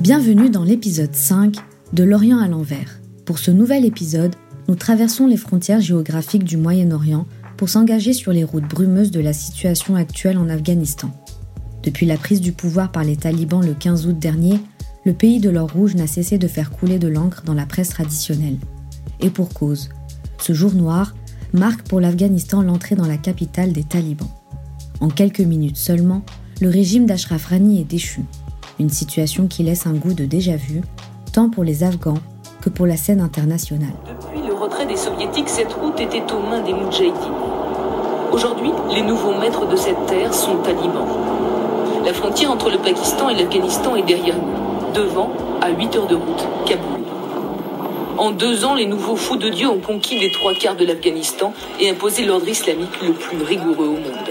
Bienvenue dans l'épisode 5 de L'Orient à l'envers. Pour ce nouvel épisode, nous traversons les frontières géographiques du Moyen-Orient pour s'engager sur les routes brumeuses de la situation actuelle en Afghanistan. Depuis la prise du pouvoir par les talibans le 15 août dernier, le pays de l'or rouge n'a cessé de faire couler de l'encre dans la presse traditionnelle. Et pour cause, ce jour noir marque pour l'Afghanistan l'entrée dans la capitale des talibans. En quelques minutes seulement, le régime d'Ashraf Rani est déchu une situation qui laisse un goût de déjà-vu, tant pour les Afghans que pour la scène internationale. Depuis le retrait des soviétiques, cette route était aux mains des Moudjahidines. Aujourd'hui, les nouveaux maîtres de cette terre sont talibans. La frontière entre le Pakistan et l'Afghanistan est derrière nous, devant, à 8 heures de route, Kaboul. En deux ans, les nouveaux fous de Dieu ont conquis les trois quarts de l'Afghanistan et imposé l'ordre islamique le plus rigoureux au monde.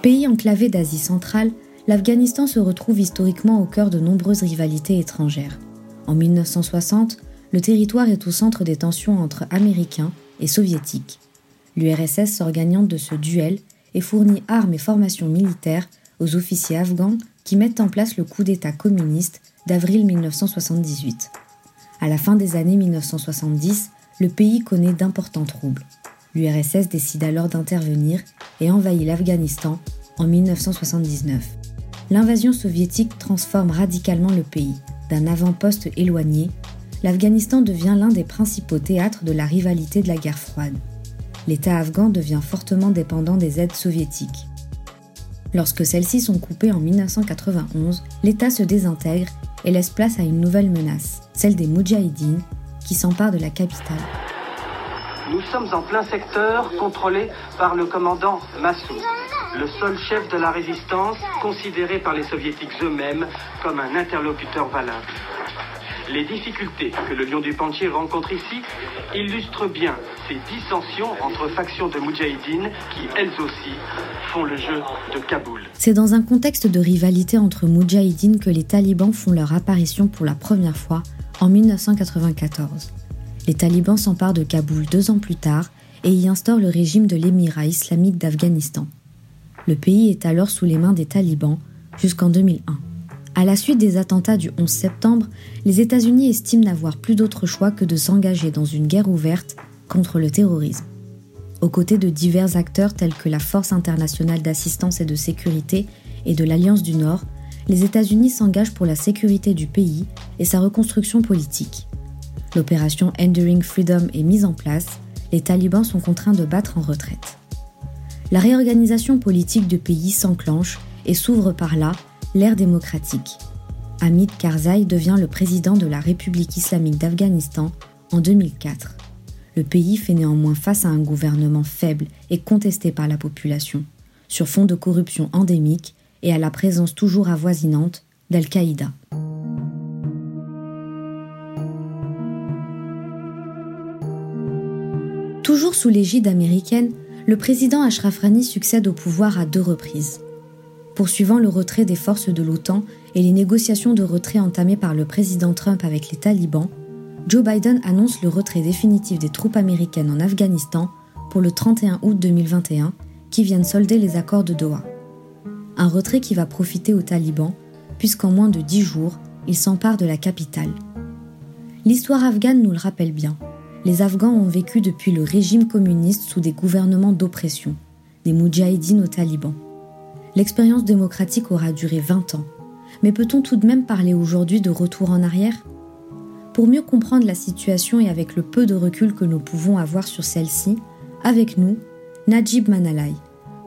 Pays enclavé d'Asie centrale, l'Afghanistan se retrouve historiquement au cœur de nombreuses rivalités étrangères. En 1960, le territoire est au centre des tensions entre Américains et Soviétiques. L'URSS s'organiante de ce duel et fournit armes et formations militaires aux officiers afghans qui mettent en place le coup d'État communiste d'avril 1978. À la fin des années 1970, le pays connaît d'importants troubles. L'URSS décide alors d'intervenir et envahit l'Afghanistan en 1979 l'invasion soviétique transforme radicalement le pays. D'un avant-poste éloigné, l'Afghanistan devient l'un des principaux théâtres de la rivalité de la guerre froide. L'État afghan devient fortement dépendant des aides soviétiques. Lorsque celles-ci sont coupées en 1991, l'État se désintègre et laisse place à une nouvelle menace, celle des Moudjahidines, qui s'emparent de la capitale. Nous sommes en plein secteur contrôlé par le commandant Massoud le seul chef de la résistance considéré par les soviétiques eux-mêmes comme un interlocuteur valable. Les difficultés que le Lion du Pantier rencontre ici illustrent bien ces dissensions entre factions de Moudjahidines qui, elles aussi, font le jeu de Kaboul. C'est dans un contexte de rivalité entre Moudjahidines que les talibans font leur apparition pour la première fois en 1994. Les talibans s'emparent de Kaboul deux ans plus tard et y instaurent le régime de l'émirat islamique d'Afghanistan. Le pays est alors sous les mains des talibans jusqu'en 2001. À la suite des attentats du 11 septembre, les États-Unis estiment n'avoir plus d'autre choix que de s'engager dans une guerre ouverte contre le terrorisme. Aux côtés de divers acteurs tels que la Force internationale d'assistance et de sécurité et de l'Alliance du Nord, les États-Unis s'engagent pour la sécurité du pays et sa reconstruction politique. L'opération Enduring Freedom est mise en place, les talibans sont contraints de battre en retraite la réorganisation politique du pays s'enclenche et s'ouvre par là l'ère démocratique. Hamid Karzai devient le président de la République islamique d'Afghanistan en 2004. Le pays fait néanmoins face à un gouvernement faible et contesté par la population, sur fond de corruption endémique et à la présence toujours avoisinante d'Al-Qaïda. Toujours sous l'égide américaine, le président Ashraf Rani succède au pouvoir à deux reprises. Poursuivant le retrait des forces de l'OTAN et les négociations de retrait entamées par le président Trump avec les talibans, Joe Biden annonce le retrait définitif des troupes américaines en Afghanistan pour le 31 août 2021, qui viennent solder les accords de Doha. Un retrait qui va profiter aux talibans, puisqu'en moins de dix jours, ils s'emparent de la capitale. L'histoire afghane nous le rappelle bien les Afghans ont vécu depuis le régime communiste sous des gouvernements d'oppression, des moudjahidines aux talibans. L'expérience démocratique aura duré 20 ans, mais peut-on tout de même parler aujourd'hui de retour en arrière? Pour mieux comprendre la situation et avec le peu de recul que nous pouvons avoir sur celle-ci, avec nous, Najib Manalai,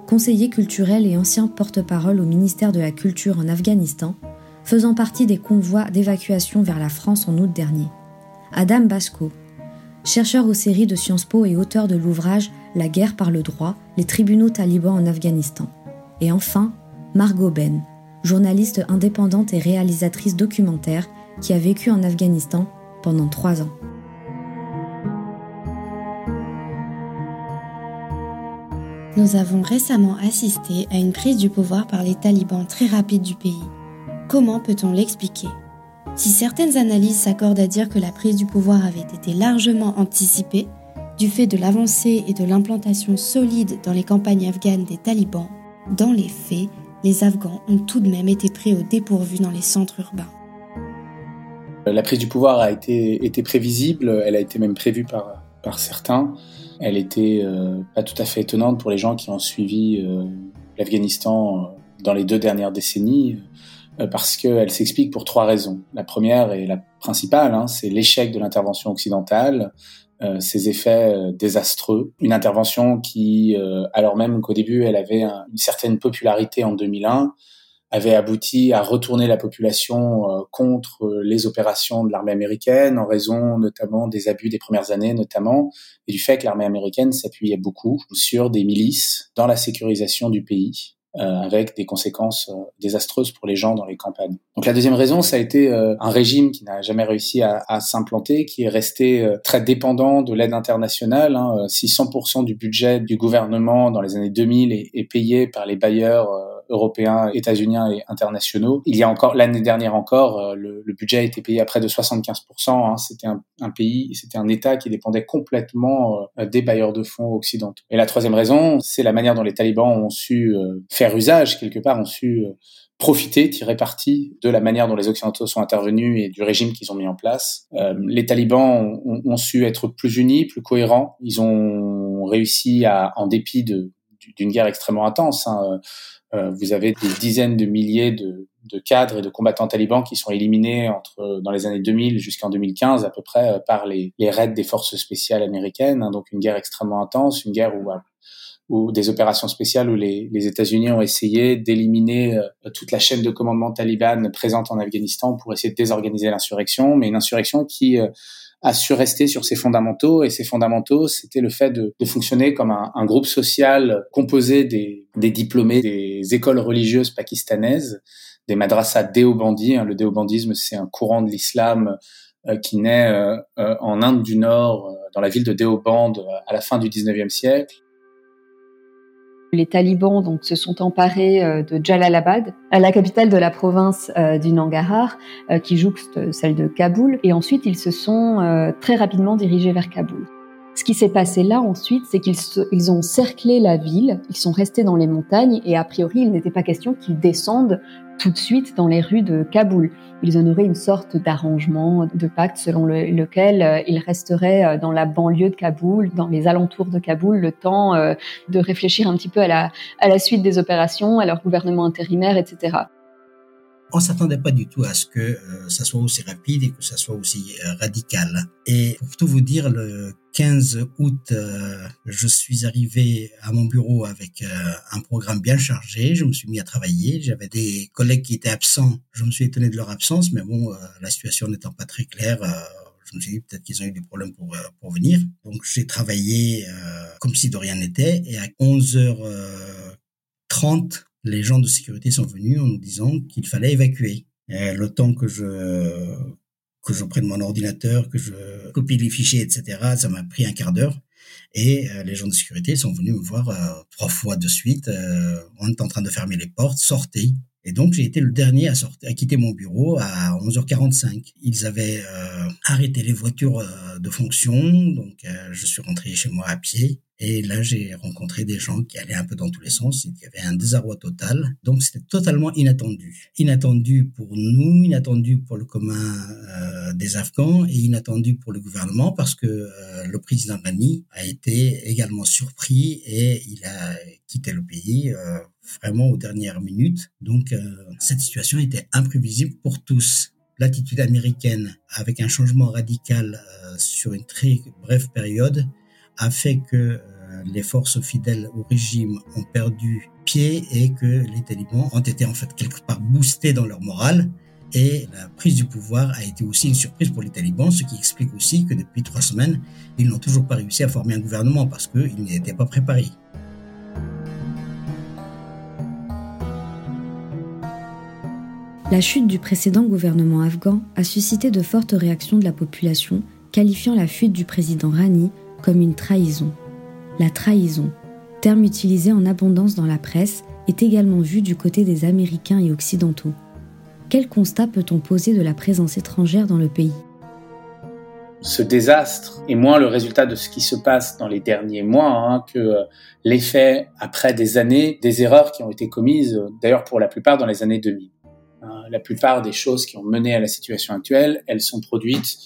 conseiller culturel et ancien porte-parole au ministère de la Culture en Afghanistan, faisant partie des convois d'évacuation vers la France en août dernier. Adam Basko, chercheur aux séries de Sciences Po et auteur de l'ouvrage La guerre par le droit, les tribunaux talibans en Afghanistan. Et enfin, Margot Ben, journaliste indépendante et réalisatrice documentaire qui a vécu en Afghanistan pendant trois ans. Nous avons récemment assisté à une prise du pouvoir par les talibans très rapide du pays. Comment peut-on l'expliquer? Si certaines analyses s'accordent à dire que la prise du pouvoir avait été largement anticipée, du fait de l'avancée et de l'implantation solide dans les campagnes afghanes des talibans, dans les faits, les Afghans ont tout de même été pris au dépourvu dans les centres urbains. La prise du pouvoir a été, prévisible, elle a été même prévue par, certains. Elle était euh, pas tout à fait étonnante pour les gens qui ont suivi euh, l'Afghanistan euh, dans les deux dernières décennies, parce qu'elle s'explique pour trois raisons. La première et la principale, hein, c'est l'échec de l'intervention occidentale, euh, ses effets euh, désastreux. Une intervention qui, alors même qu'au début elle avait une certaine popularité en 2001, avait abouti à retourner la population euh, contre les opérations de l'armée américaine en raison notamment des abus des premières années notamment et du fait que l'armée américaine s'appuyait beaucoup sur des milices dans la sécurisation du pays euh, avec des conséquences euh, désastreuses pour les gens dans les campagnes. Donc la deuxième raison, ça a été un régime qui n'a jamais réussi à, à s'implanter, qui est resté très dépendant de l'aide internationale. Hein. Si 100% du budget du gouvernement dans les années 2000 est, est payé par les bailleurs européens, états-uniens et internationaux. Il y a encore l'année dernière encore, euh, le, le, budget a été payé à près de 75%. Hein. C'était un, un, pays, c'était un État qui dépendait complètement euh, des bailleurs de fonds occidentaux. Et la troisième raison, c'est la manière dont les talibans ont su euh, faire usage quelque part, ont su profiter, tirer parti de la manière dont les Occidentaux sont intervenus et du régime qu'ils ont mis en place. Euh, les talibans ont, ont, su être plus unis, plus cohérents. Ils ont réussi à, en dépit de d'une guerre extrêmement intense, hein, euh, vous avez des dizaines de milliers de, de, cadres et de combattants talibans qui sont éliminés entre dans les années 2000 jusqu'en 2015 à peu près euh, par les, les, raids des forces spéciales américaines. Hein, donc une guerre extrêmement intense, une guerre où, euh, où des opérations spéciales où les, les États-Unis ont essayé d'éliminer toute la chaîne de commandement talibane présente en Afghanistan pour essayer de désorganiser l'insurrection, mais une insurrection qui a su rester sur ses fondamentaux et ses fondamentaux c'était le fait de, de fonctionner comme un, un, groupe social composé des, des, diplômés des écoles religieuses pakistanaises des madrasas déobandis hein. le déobandisme c'est un courant de l'islam euh, qui naît euh, euh, en Inde du Nord dans la ville de Deoband à la fin du 19e siècle les talibans donc se sont emparés euh, de Jalalabad, la capitale de la province euh, du Nangarhar, euh, qui jouxte celle de Kaboul, et ensuite ils se sont très rapidement dirigés vers Kaboul. Ce qui s'est passé là ensuite, c'est qu'ils ils ont cerclé la ville, ils sont restés dans les montagnes et a priori il n'était pas question qu'ils descendent tout de suite dans les rues de Kaboul. Ils en auraient une sorte d'arrangement, de pacte selon lequel euh, ils resteraient euh, dans la banlieue de Kaboul, dans les alentours de Kaboul, le temps euh, de réfléchir un petit peu à la, à la suite des opérations, à leur gouvernement intérimaire, etc on s'attendait pas du tout à ce que euh, ça soit aussi rapide et que ça soit aussi euh, radical. Et pour tout vous dire, le 15 août, euh, je suis arrivé à mon bureau avec un programme bien chargé. Je me suis mis à travailler. J'avais des collègues qui étaient absents. Je me suis étonné de leur absence, mais bon, la situation n'étant pas très claire, je me suis dit peut-être qu'ils ont eu des problèmes pour, pour venir. Donc j'ai travaillé comme si de rien n'était. Et à 11h30, les gens de sécurité sont venus en nous disant qu'il fallait évacuer. Le temps que je que je prenne mon ordinateur, que je copie les fichiers, etc., ça m'a pris un quart d'heure. Et euh, les gens de sécurité sont venus me voir euh, trois fois de suite. Euh, on est en train de fermer les portes, sortez. Et donc j'ai été le dernier à, sortir, à quitter mon bureau à 11h45. Ils avaient arrêté les voitures de fonction, donc je suis rentré chez moi à pied. Et là, j'ai rencontré des gens qui allaient un peu dans tous les sens. Il y avait un désarroi total. Donc, c'était totalement inattendu. Inattendu pour nous, inattendu pour le commun euh, des Afghans et inattendu pour le gouvernement parce que euh, le président Ghani a été également surpris et il a quitté le pays euh, vraiment aux dernières minutes. Donc, euh, cette situation était imprévisible pour tous l'attitude américaine avec un changement radical euh, sur une très brève période a fait que euh, les forces fidèles au régime ont perdu pied et que les talibans ont été en fait quelque part boostés dans leur morale. Et la prise du pouvoir a été aussi une surprise pour les talibans, ce qui explique aussi que depuis trois semaines, ils n'ont toujours pas réussi à former un gouvernement parce qu'ils n'étaient pas préparés. La chute du précédent gouvernement afghan a suscité de fortes réactions de la population, qualifiant la fuite du président Rani comme une trahison la trahison, terme utilisé en abondance dans la presse, est également vu du côté des Américains et Occidentaux. Quel constat peut-on poser de la présence étrangère dans le pays? Ce désastre est moins le résultat de ce qui se passe dans les derniers mois hein, que euh, l'effet, après des années, des erreurs qui ont été commises, euh, d'ailleurs pour la plupart dans les années 2000. La plupart des choses qui ont mené à la situation actuelle, elles sont produites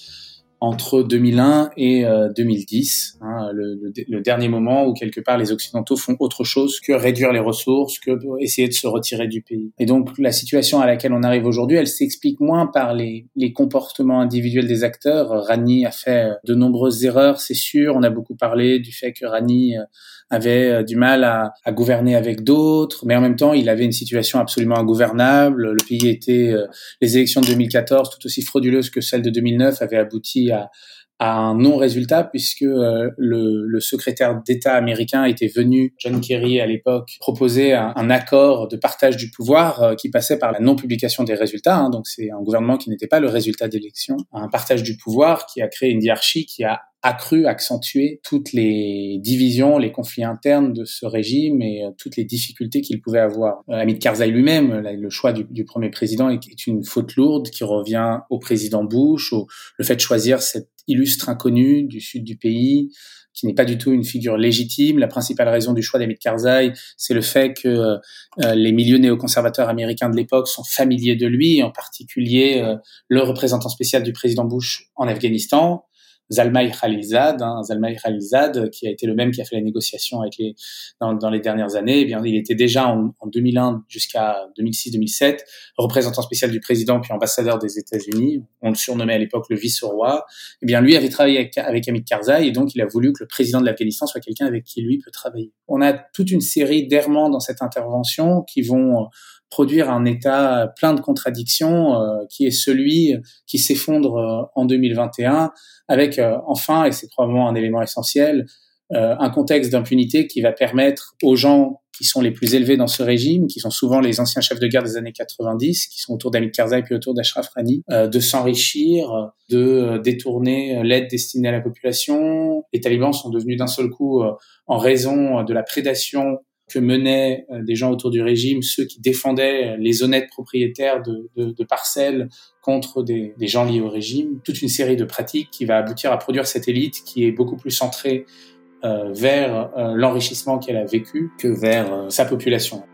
entre 2001 et 2010, euh, hein, le, dernier moment où quelque part les Occidentaux font autre chose que réduire les ressources, que essayer de se retirer du pays. Et donc la situation à laquelle on arrive aujourd'hui, elle s'explique moins par les, les, comportements individuels des acteurs. Rani a fait de nombreuses erreurs, c'est sûr. On a beaucoup parlé du fait que Rani euh, avait euh, du mal à, gouverner avec d'autres, mais en même temps, il avait une situation absolument ingouvernable. Le pays était, les élections de 2014, tout aussi frauduleuses que celles de 2009, avaient abouti à, à un non-résultat puisque euh, le, le, secrétaire d'État américain était venu, John Kerry à l'époque, proposer un, accord de partage du pouvoir euh, qui passait par la non-publication des résultats. Hein, donc c'est un gouvernement qui n'était pas le résultat d'élections, un partage du pouvoir qui a créé une hiérarchie qui a accru, accentué toutes les divisions, les conflits internes de ce régime et euh, toutes les difficultés qu'il pouvait avoir. Euh, Hamid Karzai lui-même, le choix du, premier président est, une faute lourde qui revient au président Bush, au, le fait de choisir cette illustre inconnu du sud du pays, qui n'est pas du tout une figure légitime. La principale raison du choix d'Hamid Karzai, c'est le fait que euh, les milieux néoconservateurs américains de l'époque sont familiers de lui, en particulier le représentant spécial du président Bush en Afghanistan, Zalmay Khalilzad, hein, Zalmay Khalilzad, qui a été le même qui a fait la négociation avec les dans, dans les dernières années. Eh bien, il était déjà en, en 2001 jusqu'à 2006-2007 représentant spécial du président puis ambassadeur des États-Unis. On le surnommait à l'époque le vice-roi. Eh bien, lui avait travaillé avec, avec Hamid Karzai et donc il a voulu que le président de l'Afghanistan soit quelqu'un avec qui lui peut travailler. On a toute une série d'errements dans cette intervention qui vont produire un État plein de contradictions euh, qui est celui qui s'effondre euh, en 2021 avec euh, enfin, et c'est probablement un élément essentiel, un contexte d'impunité qui va permettre aux gens qui sont les plus élevés dans ce régime, qui sont souvent les anciens chefs de guerre des années 90, qui sont autour d'Amit Karzai puis autour d'Ashraf Rani, de s'enrichir, de détourner l'aide destinée à la population. Les talibans sont devenus d'un seul coup, en raison de la prédation que menaient euh, des gens autour du régime, ceux qui défendaient les honnêtes propriétaires de, parcelles contre des, gens liés au régime, toute une série de pratiques qui va aboutir à produire cette élite qui est beaucoup plus centrée euh, vers euh, l'enrichissement qu'elle a vécu que vers euh, sa population.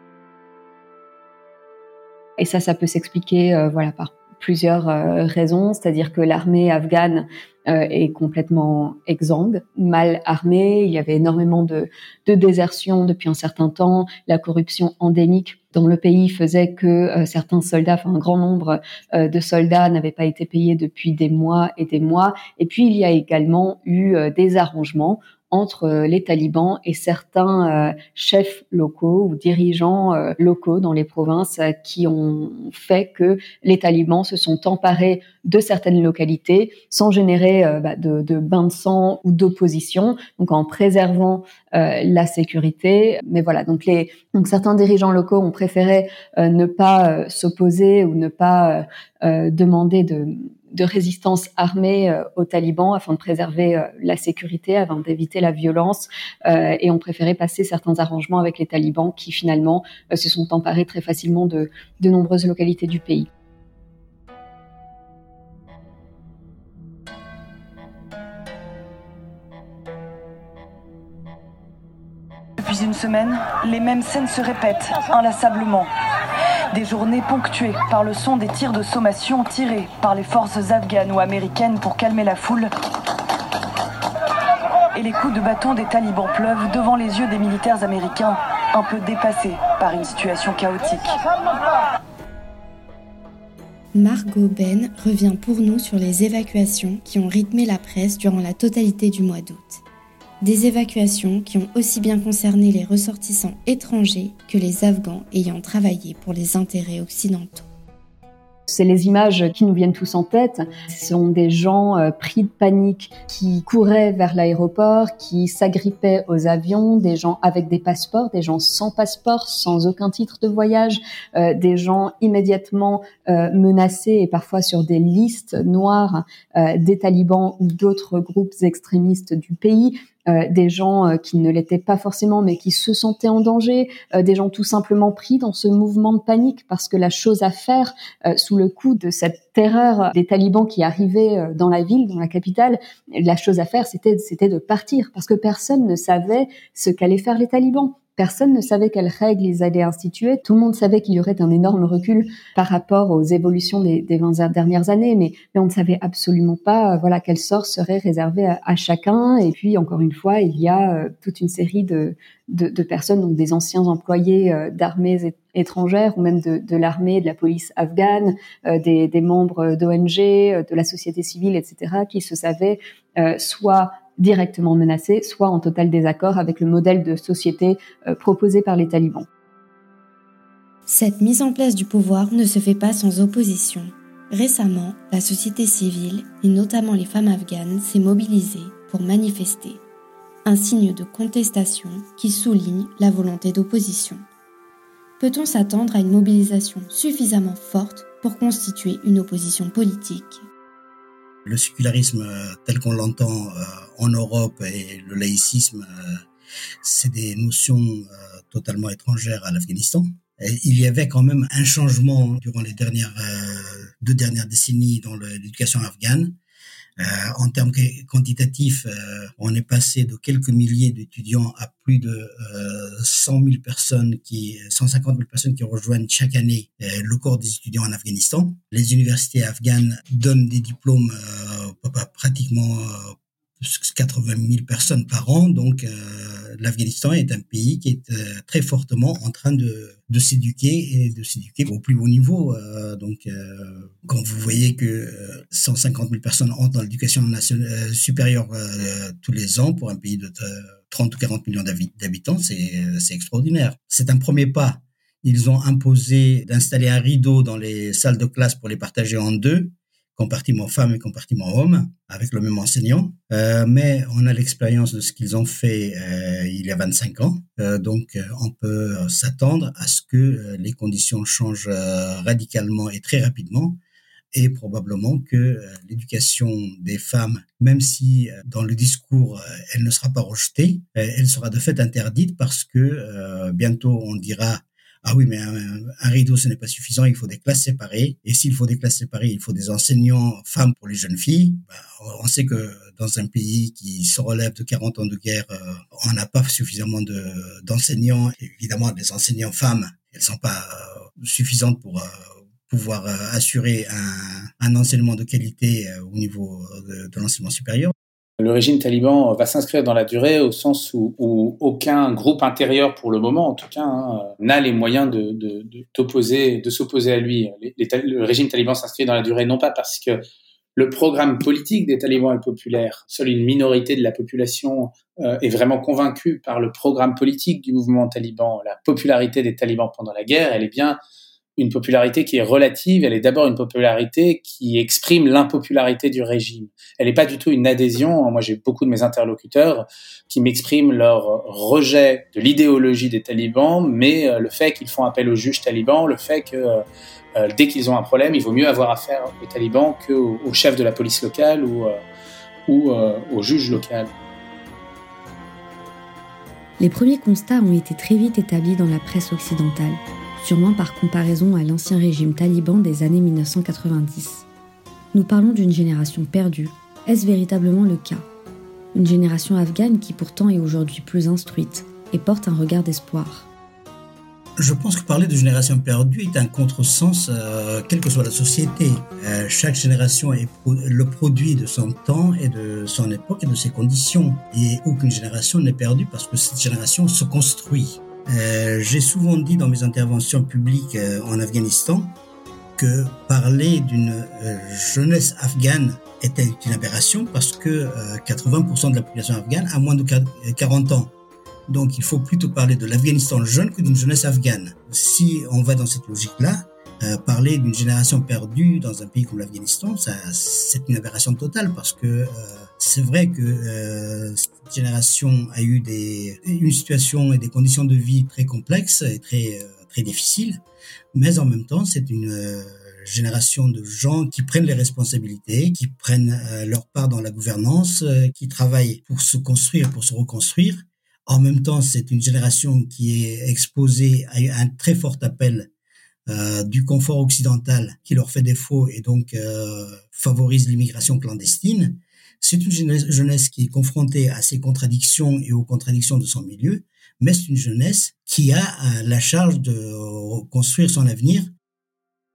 Et ça, ça peut s'expliquer voilà, par plusieurs raisons, c'est-à-dire que l'armée afghane euh, est complètement exsangue, mal armé. Il y avait énormément de, de désertion depuis un certain temps. La corruption endémique dans le pays faisait que euh, certains soldats, enfin un grand nombre euh, de soldats n'avaient pas été payés depuis des mois et des mois. Et puis il y a également eu des arrangements entre euh, les talibans et certains euh, chefs locaux ou dirigeants euh, locaux dans les provinces qui ont fait que les talibans se sont emparés de certaines localités sans générer bah, de, de bains de sang ou d'opposition, donc en préservant la sécurité. Mais voilà, donc les donc certains dirigeants locaux ont préféré ne pas s'opposer ou ne pas demander de de résistance armée euh, aux talibans afin de préserver euh, la sécurité, afin d'éviter la violence, euh, et ont préféré passer certains arrangements avec les talibans qui finalement se sont emparés très facilement de, de nombreuses localités du pays. Depuis une semaine, les mêmes scènes se répètent inlassablement. Des journées ponctuées par le son des tirs de sommation tirés par les forces afghanes ou américaines pour calmer la foule. Et les coups de bâton des talibans pleuvent devant les yeux des militaires américains, un peu dépassés par une situation chaotique. Margot Ben revient pour nous sur les évacuations qui ont rythmé la presse durant la totalité du mois d'août des évacuations qui ont aussi bien concerné les ressortissants étrangers que les Afghans ayant travaillé pour les intérêts occidentaux. C'est les images qui nous viennent tous en tête. Ce sont des gens euh, pris de panique qui couraient vers l'aéroport, qui s'agrippaient aux avions, des gens avec des passeports, des gens sans passeport, sans aucun titre de voyage, euh, des gens immédiatement euh, menacés et parfois sur des listes noires des talibans ou d'autres groupes extrémistes du pays. Euh, des gens euh, qui ne l'étaient pas forcément mais qui se sentaient en danger, euh, des gens tout simplement pris dans ce mouvement de panique parce que la chose à faire sous le coup de cette terreur des talibans qui arrivaient dans la ville, dans la capitale, la chose à faire c'était c'était de partir parce que personne ne savait ce qu'allaient faire les talibans. Personne ne savait quelles règles ils allaient instituer. Tout le monde savait qu'il y aurait un énorme recul par rapport aux évolutions des, des 20 dernières années, mais, on ne savait absolument pas, euh, voilà, quel sort serait réservé à, chacun. Et puis, encore une fois, il y a euh, toute une série de, de, de personnes, donc des anciens employés euh, d'armées étrangères ou même de, de l'armée, de la police afghane, des, des, membres d'ONG, de la société civile, etc., qui se savaient soit directement menacés, soit en total désaccord avec le modèle de société euh, proposé par les talibans. Cette mise en place du pouvoir ne se fait pas sans opposition. Récemment, la société civile, et notamment les femmes afghanes, s'est mobilisée pour manifester, un signe de contestation qui souligne la volonté d'opposition. Peut-on s'attendre à une mobilisation suffisamment forte pour constituer une opposition politique? Le sécularisme euh, tel qu'on l'entend euh, en Europe et le laïcisme, euh, c'est des notions totalement étrangères à l'Afghanistan. Il y avait quand même un changement durant les dernières deux dernières décennies dans l'éducation afghane. Euh, en termes quantitatifs, euh, on est passé de quelques milliers d'étudiants à plus de euh, 100 000 personnes qui, 150 000 personnes qui rejoignent chaque année euh, le corps des étudiants en Afghanistan. Les universités afghanes donnent des diplômes pratiquement 80 000 personnes par an. Donc, euh, l'Afghanistan est un pays qui est euh, très fortement en train de, s'éduquer et de s'éduquer au plus haut niveau. Euh, donc, quand vous voyez que 150 000 personnes entrent dans l'éducation nationale supérieure tous les ans pour un pays de 30 ou 40 millions d'habitants, c'est extraordinaire. C'est un premier pas. Ils ont imposé d'installer un rideau dans les salles de classe pour les partager en deux compartiment femmes et compartiment hommes, avec le même enseignant. Euh, mais on a l'expérience de ce qu'ils ont fait euh, il y a 25 ans. Euh, donc, on peut s'attendre à ce que les conditions changent radicalement et très rapidement. Et probablement que l'éducation des femmes, même si dans le discours elle ne sera pas rejetée, elle sera de fait interdite parce que bientôt on dira ah oui, mais un, rideau, ce n'est pas suffisant, il faut des classes séparées. Et s'il faut des classes séparées, il faut des enseignants femmes pour les jeunes filles. Bah, on sait que dans un pays qui se relève de 40 ans de guerre, euh, on n'a pas suffisamment de, d'enseignants. Évidemment, les enseignants femmes, elles sont pas euh, suffisantes pour euh, pouvoir assurer un, enseignement de qualité au niveau de l'enseignement supérieur le régime taliban va s'inscrire dans la durée au sens où, aucun groupe intérieur, pour le moment en tout cas, hein, n'a les moyens de, s'opposer à lui. le régime taliban s'inscrit dans la durée non pas parce que le programme politique des talibans est populaire, seule une minorité de la population euh, est vraiment convaincue par le programme politique du mouvement taliban. La popularité des talibans pendant la guerre, elle est bien une popularité qui est relative, elle est d'abord une popularité qui exprime l'impopularité du régime. Elle n'est pas du tout une adhésion. Moi, j'ai beaucoup de mes interlocuteurs qui m'expriment leur rejet de l'idéologie des talibans, mais euh, le fait qu'ils font appel aux juges talibans, le fait que euh, euh, dès qu'ils ont un problème, il vaut mieux avoir affaire aux talibans qu'au au chef de la police locale ou, ou au juge local. Les premiers constats ont été très vite établis dans la presse occidentale sûrement par comparaison à l'ancien régime taliban des années 1990. Nous parlons d'une génération perdue. Est-ce véritablement le cas? Une génération afghane qui pourtant est aujourd'hui plus instruite et porte un regard d'espoir. Je pense que parler de génération perdue est un contresens, euh, quelle que soit la société. Euh, chaque génération est le produit de son temps et de son époque et de ses conditions. Et aucune génération n'est perdue parce que cette génération se construit. Euh, j'ai souvent dit dans mes interventions publiques euh, en Afghanistan que parler d'une euh, jeunesse afghane était une aberration parce que 80% de la population afghane a moins de 40 ans. Donc il faut plutôt parler de l'Afghanistan jeune que d'une jeunesse afghane. Si on va dans cette logique-là, parler d'une génération perdue dans un pays comme l'Afghanistan, c'est une aberration totale parce que c'est vrai que euh, cette génération a eu des, une situation et des conditions de vie très complexes et très, euh, très difficiles, mais en même temps, c'est une euh, génération de gens qui prennent les responsabilités, qui prennent euh, leur part dans la gouvernance, qui travaillent pour se construire, pour se reconstruire. En même temps, c'est une génération qui est exposée à un très fort appel euh, du confort occidental qui leur fait défaut et donc euh, favorise l'immigration clandestine C'est une jeunesse qui est confrontée à ses contradictions et aux contradictions de son milieu, mais c'est une jeunesse qui a la charge de construire son avenir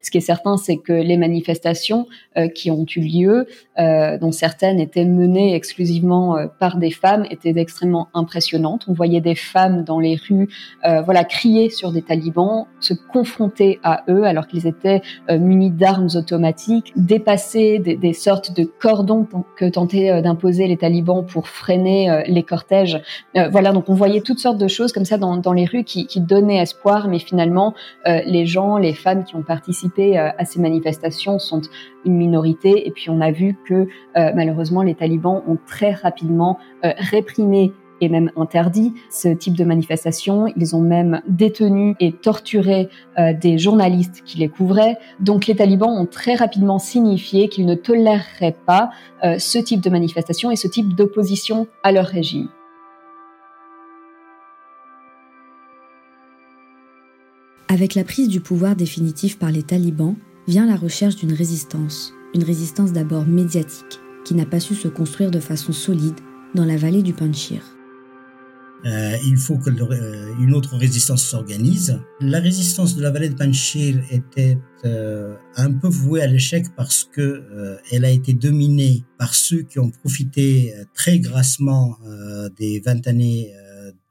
ce qui est certain, c'est que les manifestations euh, qui ont eu lieu, euh, dont certaines étaient menées exclusivement euh, par des femmes, étaient extrêmement impressionnantes. On voyait des femmes dans les rues, voilà, crier sur des talibans, se confronter à eux alors qu'ils étaient munis d'armes automatiques, dépasser des, des, sortes de cordons que tentaient d'imposer les talibans pour freiner les cortèges. voilà, donc on voyait toutes sortes de choses comme ça dans, dans les rues qui, qui donnaient espoir, mais finalement, les gens, les femmes qui ont participé euh, à ces manifestations sont une minorité. Et puis on a vu que euh, malheureusement les talibans ont très rapidement euh, réprimé et même interdit ce type de manifestation. Ils ont même détenu et torturé des journalistes qui les couvraient. Donc les talibans ont très rapidement signifié qu'ils ne toléreraient pas ce type de manifestation et ce type d'opposition à leur régime. Avec la prise du pouvoir définitif par les talibans vient la recherche d'une résistance, une résistance d'abord médiatique, qui n'a pas su se construire de façon solide dans la vallée du Panchir. Euh, il faut que euh, une autre résistance s'organise. La résistance de la vallée de Panchir était euh, un peu vouée à l'échec parce que elle a été dominée par ceux qui ont profité très grassement des 20 années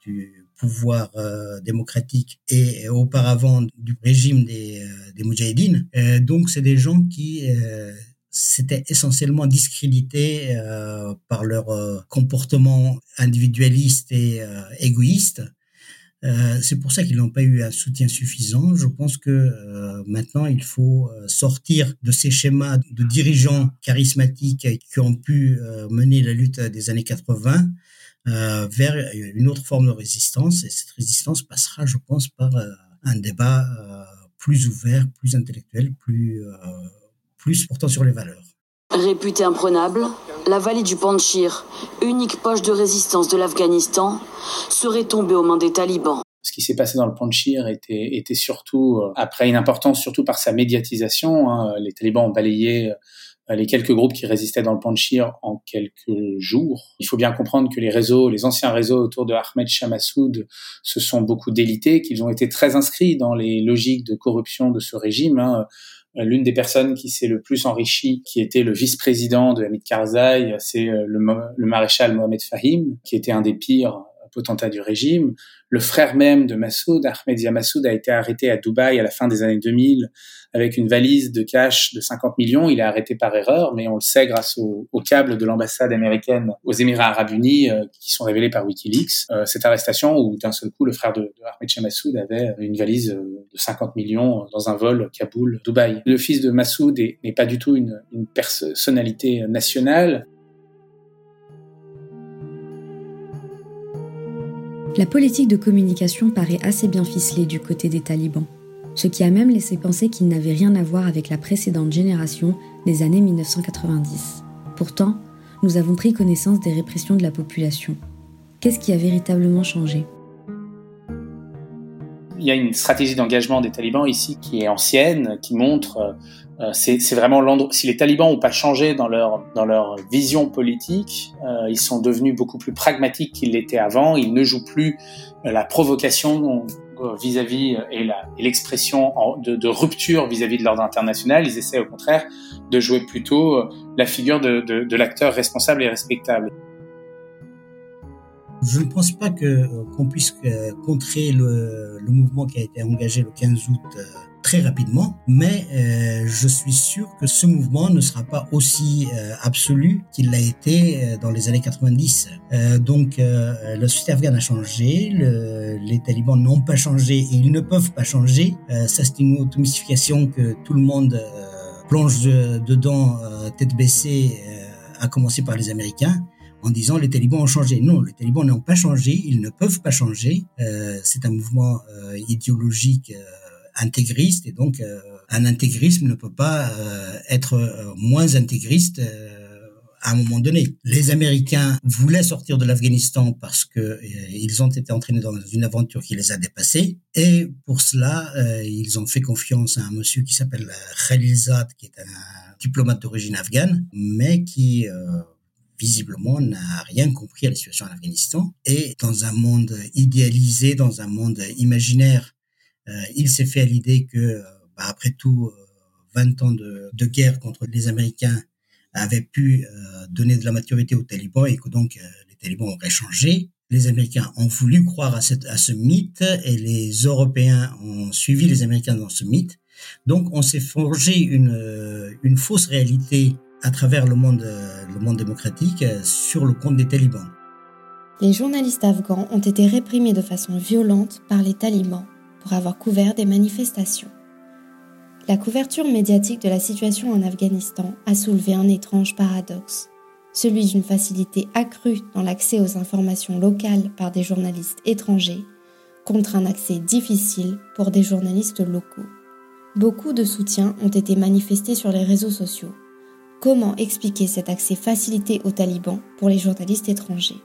du pouvoir euh, démocratique et auparavant du régime des, euh, des Moudjahidines. Euh, donc, c'est des gens qui s'étaient essentiellement discrédités par leur comportement individualiste et égoïste. c'est pour ça qu'ils n'ont pas eu un soutien suffisant. Je pense que maintenant, il faut sortir de ces schémas de dirigeants charismatiques qui ont pu mener la lutte des années 80 euh, vers une autre forme de résistance. Et cette résistance passera, je pense, par euh, un débat euh, plus ouvert, plus intellectuel, plus, plus portant sur les valeurs. Réputée imprenable, la vallée du Panchir, unique poche de résistance de l'Afghanistan, serait tombée aux mains des talibans. Ce qui s'est passé dans le Panchir était, était surtout, après une importance surtout par sa médiatisation. Hein, les talibans ont balayé euh, les quelques groupes qui résistaient dans le Panchir en quelques jours. Il faut bien comprendre que les réseaux, les anciens réseaux autour de Ahmed Shah Massoud se sont beaucoup délités, qu'ils ont été très inscrits dans les logiques de corruption de ce régime. Hein. Euh, l'une des personnes qui s'est le plus enrichie, qui était le vice-président de Hamid Karzai, c'est euh, le, le maréchal Mohamed Fahim, qui était un des pires potentat du régime. Le frère même de Massoud, Ahmed Massoud, a été arrêté à Dubaï à la fin des années 2000 avec une valise de cash de 50 millions. Il est arrêté par erreur, mais on le sait grâce au, câble de l'ambassade américaine aux Émirats Arabes Unis euh, qui sont révélés par WikiLeaks. Euh, cette arrestation où d'un seul coup le frère de, Ahmed Massoud avait une valise euh, de 50 millions dans un vol Kaboul-Dubaï. Le fils de Massoud n'est pas du tout une personnalité nationale. La politique de communication paraît assez bien ficelée du côté des talibans, ce qui a même laissé penser qu'ils n'avaient rien à voir avec la précédente génération des années 1990. Pourtant, nous avons pris connaissance des répressions de la population. Qu'est-ce qui a véritablement changé? Il y a une stratégie d'engagement des talibans ici qui est ancienne, qui montre euh, euh, c'est vraiment l'endroit. Si les talibans n'ont pas changé dans leur dans leur vision politique, euh, ils sont devenus beaucoup plus pragmatiques qu'ils l'étaient avant. Ils ne jouent plus euh, la provocation vis-à-vis et l'expression de, rupture vis-à-vis de l'ordre international. Ils essaient au contraire de jouer plutôt la figure de, de, de l'acteur responsable et respectable. Je ne pense pas qu'on puisse contrer le, le, mouvement qui a été engagé le 15 août très rapidement, mais euh, je suis sûr que ce mouvement ne sera pas aussi euh, absolu qu'il l'a été euh, dans les années 90. donc la société afghane a changé, le, les talibans n'ont pas changé et ils ne peuvent pas changer. ça c'est une automystification que tout le monde plonge dedans tête baissée, à commencer par les Américains en disant les talibans ont changé. Non, les talibans n'ont pas changé, ils ne peuvent pas changer. Euh, c'est un mouvement euh, idéologique euh, intégriste et donc euh, un intégrisme ne peut pas euh, être euh, moins intégriste à un moment donné. Les Américains voulaient sortir de l'Afghanistan parce que ils ont été entraînés dans une aventure qui les a dépassés et pour cela ils ont fait confiance à un monsieur qui s'appelle Khalilzad qui est un diplomate d'origine afghane mais qui visiblement, n'a rien compris à la situation en Afghanistan. Et dans un monde idéalisé, dans un monde imaginaire, euh, il s'est fait à l'idée que, euh, bah, après tout, 20 ans de, de, guerre contre les Américains avaient pu donner de la maturité aux talibans et que donc les talibans auraient changé. Les Américains ont voulu croire à, cette, à ce mythe et les Européens ont suivi les Américains dans ce mythe. Donc on s'est forgé une, une fausse réalité à travers le monde, le monde démocratique sur le compte des talibans. Les journalistes afghans ont été réprimés de façon violente par les talibans pour avoir couvert des manifestations. La couverture médiatique de la situation en Afghanistan a soulevé un étrange paradoxe, celui d'une facilité accrue dans l'accès aux informations locales par des journalistes étrangers contre un accès difficile pour des journalistes locaux. Beaucoup de soutiens ont été manifestés sur les réseaux sociaux, Comment expliquer cet accès facilité aux talibans pour les journalistes étrangers?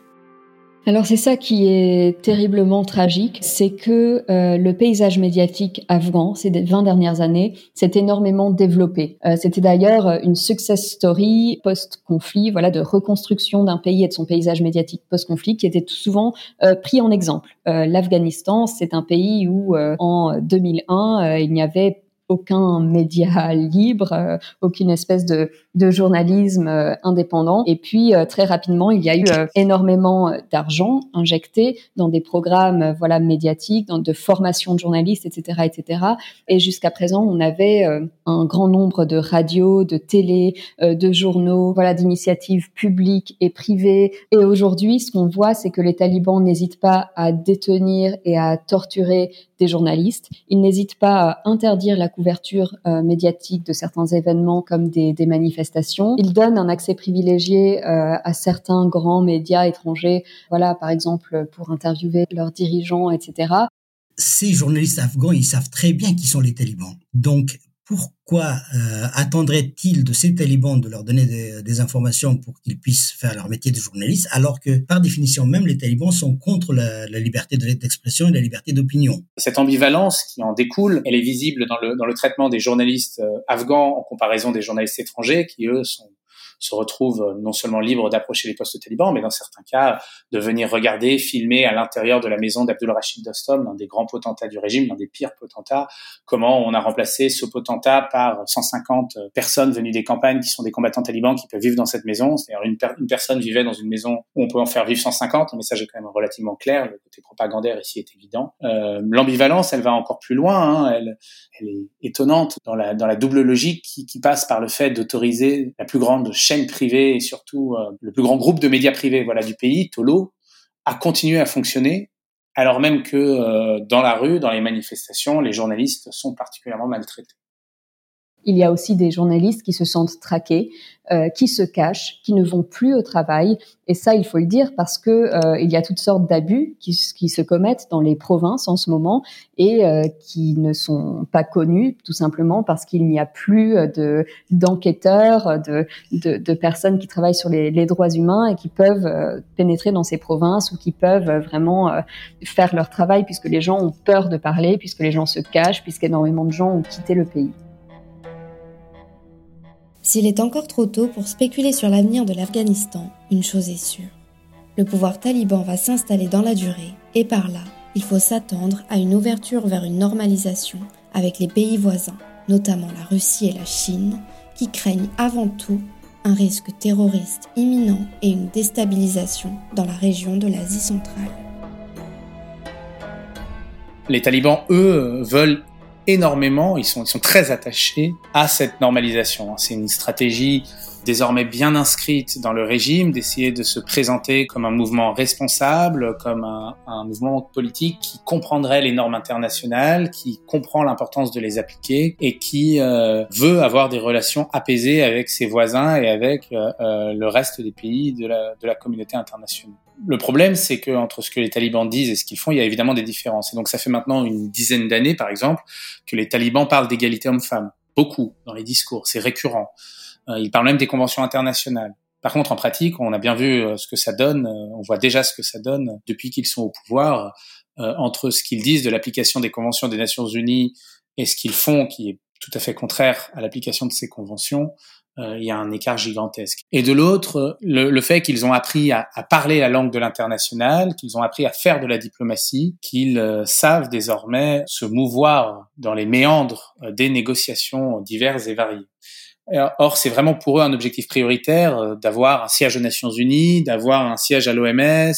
Alors c'est ça qui est terriblement tragique, c'est que euh, le paysage médiatique afghan ces 20 dernières années s'est énormément développé. Euh, C'était d'ailleurs une success story post-conflit, voilà, de reconstruction d'un pays et de son paysage médiatique post-conflit qui était souvent euh, pris en exemple. Euh, L'Afghanistan, c'est un pays où en 2001 il n'y avait aucun média libre, euh, aucune espèce de, de journalisme euh, indépendant. Et puis euh, très rapidement, il y a eu énormément d'argent injecté dans des programmes voilà médiatiques, dans de formation de journalistes, etc., etc. Et jusqu'à présent, on avait un grand nombre de radios, de télé, de journaux, voilà, d'initiatives publiques et privées. Et aujourd'hui, ce qu'on voit, c'est que les talibans n'hésitent pas à détenir et à torturer des journalistes. Ils n'hésitent pas à interdire la couverture euh, médiatique de certains événements comme des, manifestations. Ils donnent un accès privilégié euh, à certains grands médias étrangers, voilà, par exemple pour interviewer leurs dirigeants, etc. Ces journalistes afghans, ils savent très bien qui sont les talibans. Donc, pourquoi euh, attendraient-ils de ces talibans de leur donner des, informations pour qu'ils puissent faire leur métier de journaliste, alors que par définition même les talibans sont contre la, la liberté d'expression et la liberté d'opinion? Cette ambivalence qui en découle, elle est visible dans le, dans le traitement des journalistes euh, afghans en comparaison des journalistes étrangers qui, eux, sont se retrouvent euh, non seulement libres d'approcher les postes talibans, mais dans certains cas de venir regarder, filmer à l'intérieur de la maison d'Abdul Rashid Dostum, l'un des grands potentats du régime, l'un des pires potentats, comment on a remplacé ce potentat par 150 personnes venues des campagnes qui sont des combattants talibans qui peuvent vivre dans cette maison. C'est-à-dire une, une, personne vivait dans une maison où on peut en faire vivre 150. Le message est quand même relativement clair. Le côté propagandaire ici est évident. Euh, L'ambivalence, elle va encore plus loin. Hein. Elle, elle est étonnante dans la, dans la double logique qui, qui passe par le fait d'autoriser la plus grande chaîne privée et surtout euh, le plus grand groupe de médias privés voilà, du pays, Tolo, a continué à fonctionner alors même que euh, dans la rue, dans les manifestations, les journalistes sont particulièrement maltraités. Il y a aussi des journalistes qui se sentent traqués, euh, qui se cachent, qui ne vont plus au travail. Et ça, il faut le dire parce que euh, il y a toutes sortes d'abus qui, se commettent dans les provinces en ce moment et euh, qui ne sont pas connus, tout simplement parce qu'il n'y a plus de d'enquêteurs, de, de, de, personnes qui travaillent sur les, les droits humains et qui peuvent euh, pénétrer dans ces provinces ou qui peuvent vraiment euh, faire leur travail puisque les gens ont peur de parler, puisque les gens se cachent, puisqu'énormément de gens ont quitté le pays. S'il est encore trop tôt pour spéculer sur l'avenir de l'Afghanistan, une chose est sûre. Le pouvoir taliban va s'installer dans la durée et par là, il faut s'attendre à une ouverture vers une normalisation avec les pays voisins, notamment la Russie et la Chine, qui craignent avant tout un risque terroriste imminent et une déstabilisation dans la région de l'Asie centrale. Les talibans, eux, veulent énormément, ils sont, ils sont très attachés à cette normalisation. C'est une stratégie désormais bien inscrite dans le régime d'essayer de se présenter comme un mouvement responsable, comme un, un, mouvement politique qui comprendrait les normes internationales, qui comprend l'importance de les appliquer et qui euh, veut avoir des relations apaisées avec ses voisins et avec euh, euh, le reste des pays de la, de la communauté internationale. Le problème, c'est que entre ce que les talibans disent et ce qu'ils font, il y a évidemment des différences. Et donc, ça fait maintenant une dizaine d'années, par exemple, que les talibans parlent d'égalité homme-femme. Beaucoup dans les discours, c'est récurrent. Euh, ils parlent même des conventions internationales. Par contre, en pratique, on a bien vu euh, ce que ça donne. Euh, on voit déjà ce que ça donne depuis qu'ils sont au pouvoir, entre ce qu'ils disent de l'application des conventions des Nations Unies et ce qu'ils font, qui est tout à fait contraire à l'application de ces conventions. Euh, il y a un écart gigantesque. Et de l'autre, le, fait qu'ils ont appris à, parler la langue de l'international, qu'ils ont appris à faire de la diplomatie, qu'ils euh, savent désormais se mouvoir dans les méandres euh, des négociations diverses et variées. Or, c'est vraiment pour eux un objectif prioritaire d'avoir un siège aux Nations Unies, d'avoir un siège à l'OMS,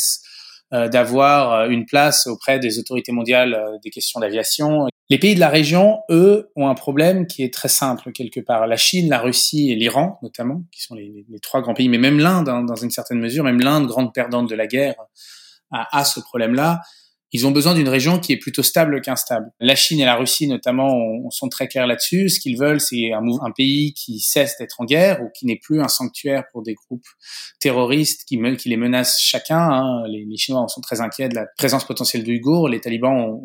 d'avoir une place auprès des autorités mondiales des questions d'aviation. Les pays de la région, eux, ont un problème qui est très simple quelque part. La Chine, la Russie et l'Iran, notamment, qui sont les, trois grands pays, mais même l'Inde, hein, dans une certaine mesure, même l'Inde, grande perdante de la guerre, a, ce problème-là. Ils ont besoin d'une région qui est plutôt stable qu'instable. La Chine et la Russie, notamment, sont très clairs là-dessus. Ce qu'ils veulent, c'est un, pays qui cesse d'être en guerre ou qui n'est plus un sanctuaire pour des groupes terroristes qui, les menacent chacun. Hein. Les, Chinois sont très inquiets de la présence potentielle d'Ouïghours. Les talibans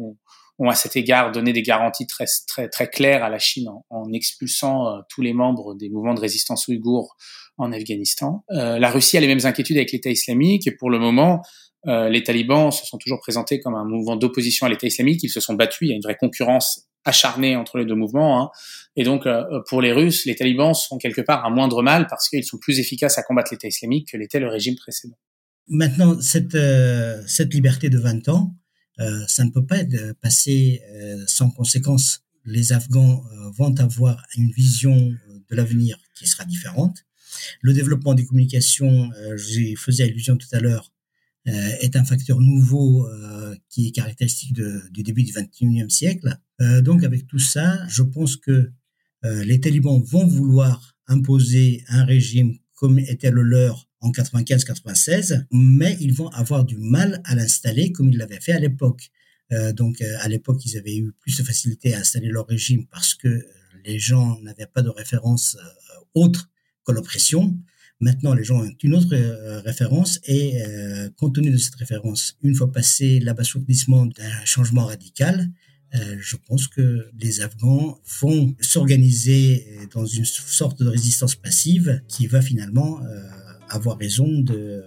ont à cet égard donné des garanties très très très claires à la Chine en, expulsant euh, tous les membres des mouvements de résistance ouïghours en Afghanistan. Euh, la Russie a les mêmes inquiétudes avec l'État islamique et pour le moment, euh, les talibans se sont toujours présentés comme un mouvement d'opposition à l'État islamique. Ils se sont battus. Il y a une vraie concurrence acharnée entre les deux mouvements. Hein. Et donc, euh, pour les Russes, les talibans sont quelque part un moindre mal parce qu'ils sont plus efficaces à combattre l'État islamique que l'était le régime précédent. Maintenant, cette, cette liberté de 20 ans, euh, ça ne peut pas être passé euh, sans conséquence. Les Afghans euh, vont avoir une vision de l'avenir qui sera différente. Le développement des communications, j'y faisais allusion tout à l'heure, est un facteur nouveau qui est caractéristique du début du 21e siècle. donc avec tout ça, je pense que les talibans vont vouloir imposer un régime comme était le leur en 95-96, mais ils vont avoir du mal à l'installer comme ils l'avaient fait à l'époque. Euh, donc euh, à l'époque, ils avaient eu plus de facilité à installer leur régime parce que euh, les gens n'avaient pas de référence autre que l'oppression. Maintenant, les gens ont une autre référence et compte tenu de cette référence, une fois passé l'abasourdissement d'un changement radical, je pense que les Afghans vont s'organiser dans une sorte de résistance passive qui va finalement avoir raison de,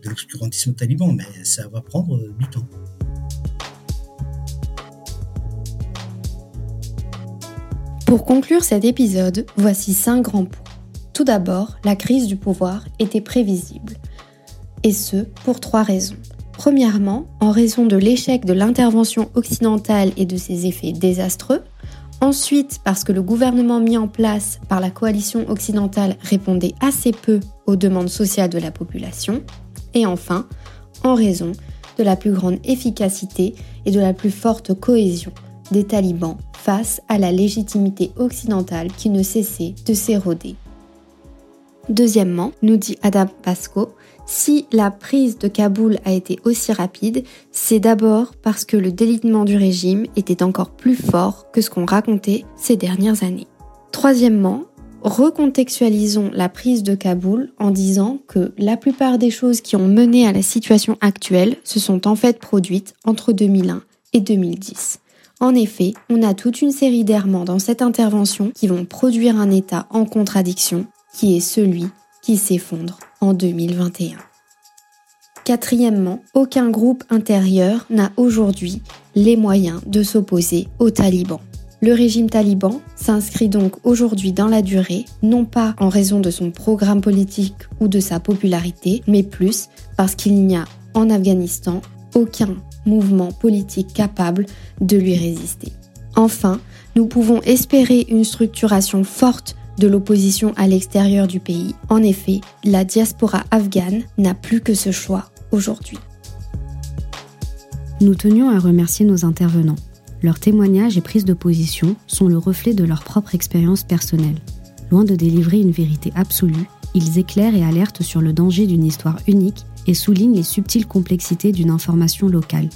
de l'obscurantisme taliban, mais ça va prendre du temps. Pour conclure cet épisode, voici cinq grands points. Tout d'abord, la crise du pouvoir était prévisible. Et ce, pour trois raisons. Premièrement, en raison de l'échec de l'intervention occidentale et de ses effets désastreux. Ensuite, parce que le gouvernement mis en place par la coalition occidentale répondait assez peu aux demandes sociales de la population. Et enfin, en raison de la plus grande efficacité et de la plus forte cohésion des talibans face à la légitimité occidentale qui ne cessait de s'éroder. Deuxièmement, nous dit Adam Pasco, si la prise de Kaboul a été aussi rapide, c'est d'abord parce que le délitement du régime était encore plus fort que ce qu'on racontait ces dernières années. Troisièmement, recontextualisons la prise de Kaboul en disant que la plupart des choses qui ont mené à la situation actuelle se sont en fait produites entre 2001 et 2010. En effet, on a toute une série d'errements dans cette intervention qui vont produire un État en contradiction, qui est celui qui s'effondre en 2021. Quatrièmement, aucun groupe intérieur n'a aujourd'hui les moyens de s'opposer aux talibans. Le régime taliban s'inscrit donc aujourd'hui dans la durée, non pas en raison de son programme politique ou de sa popularité, mais plus parce qu'il n'y a en Afghanistan aucun mouvement politique capable de lui résister. Enfin, nous pouvons espérer une structuration forte de l'opposition à l'extérieur du pays. En effet, la diaspora afghane n'a plus que ce choix aujourd'hui. Nous tenions à remercier nos intervenants. Leurs témoignages et prises de position sont le reflet de leur propre expérience personnelle. Loin de délivrer une vérité absolue, ils éclairent et alertent sur le danger d'une histoire unique et souligne les subtiles complexités d'une information locale.